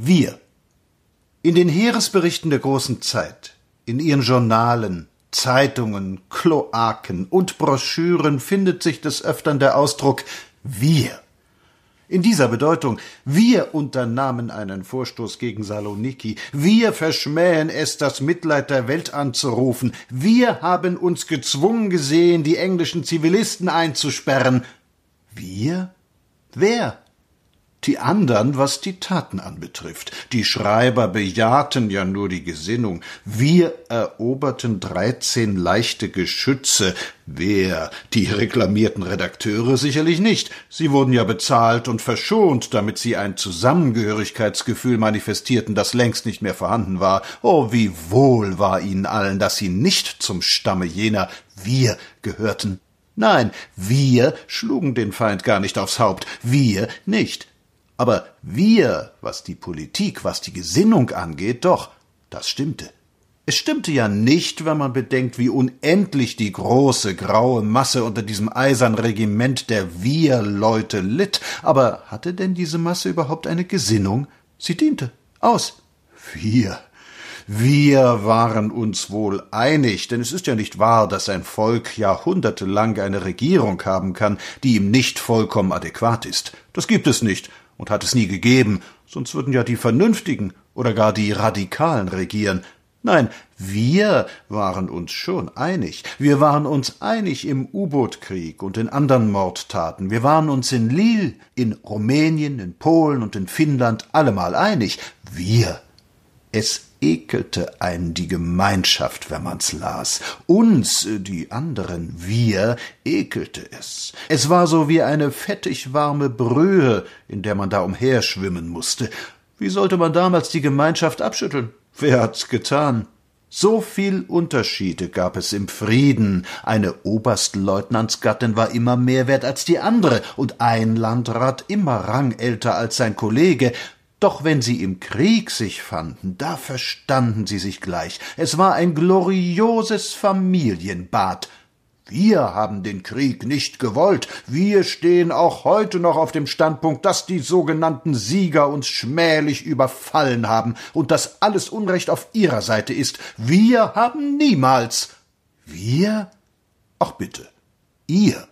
Wir. In den Heeresberichten der großen Zeit, in ihren Journalen, Zeitungen, Kloaken und Broschüren findet sich des Öftern der Ausdruck wir. In dieser Bedeutung, wir unternahmen einen Vorstoß gegen Saloniki, wir verschmähen es, das Mitleid der Welt anzurufen, wir haben uns gezwungen gesehen, die englischen Zivilisten einzusperren. Wir? Wer? Die andern, was die Taten anbetrifft. Die Schreiber bejahten ja nur die Gesinnung. Wir eroberten dreizehn leichte Geschütze. Wer? Die reklamierten Redakteure sicherlich nicht. Sie wurden ja bezahlt und verschont, damit sie ein Zusammengehörigkeitsgefühl manifestierten, das längst nicht mehr vorhanden war. Oh, wie wohl war ihnen allen, dass sie nicht zum Stamme jener Wir gehörten. Nein, wir schlugen den Feind gar nicht aufs Haupt, wir nicht. Aber wir, was die Politik, was die Gesinnung angeht, doch, das stimmte. Es stimmte ja nicht, wenn man bedenkt, wie unendlich die große graue Masse unter diesem eisernen Regiment der Wir-Leute litt. Aber hatte denn diese Masse überhaupt eine Gesinnung? Sie diente. Aus. Wir. Wir waren uns wohl einig, denn es ist ja nicht wahr, dass ein Volk jahrhundertelang eine Regierung haben kann, die ihm nicht vollkommen adäquat ist. Das gibt es nicht und hat es nie gegeben, sonst würden ja die Vernünftigen oder gar die Radikalen regieren. Nein, wir waren uns schon einig. Wir waren uns einig im U-Boot-Krieg und in anderen Mordtaten. Wir waren uns in Lille, in Rumänien, in Polen und in Finnland allemal einig. Wir. Es ekelte einen die Gemeinschaft, wenn man's las. Uns, die anderen, wir, ekelte es. Es war so wie eine fettig warme Brühe, in der man da umherschwimmen musste. Wie sollte man damals die Gemeinschaft abschütteln? Wer hat's getan? So viel Unterschiede gab es im Frieden. Eine Oberstleutnantsgattin war immer mehr wert als die andere und ein Landrat immer rangälter als sein Kollege. Doch wenn sie im Krieg sich fanden, da verstanden sie sich gleich. Es war ein glorioses Familienbad. Wir haben den Krieg nicht gewollt. Wir stehen auch heute noch auf dem Standpunkt, dass die sogenannten Sieger uns schmählich überfallen haben und dass alles Unrecht auf ihrer Seite ist. Wir haben niemals. Wir? Ach bitte. Ihr.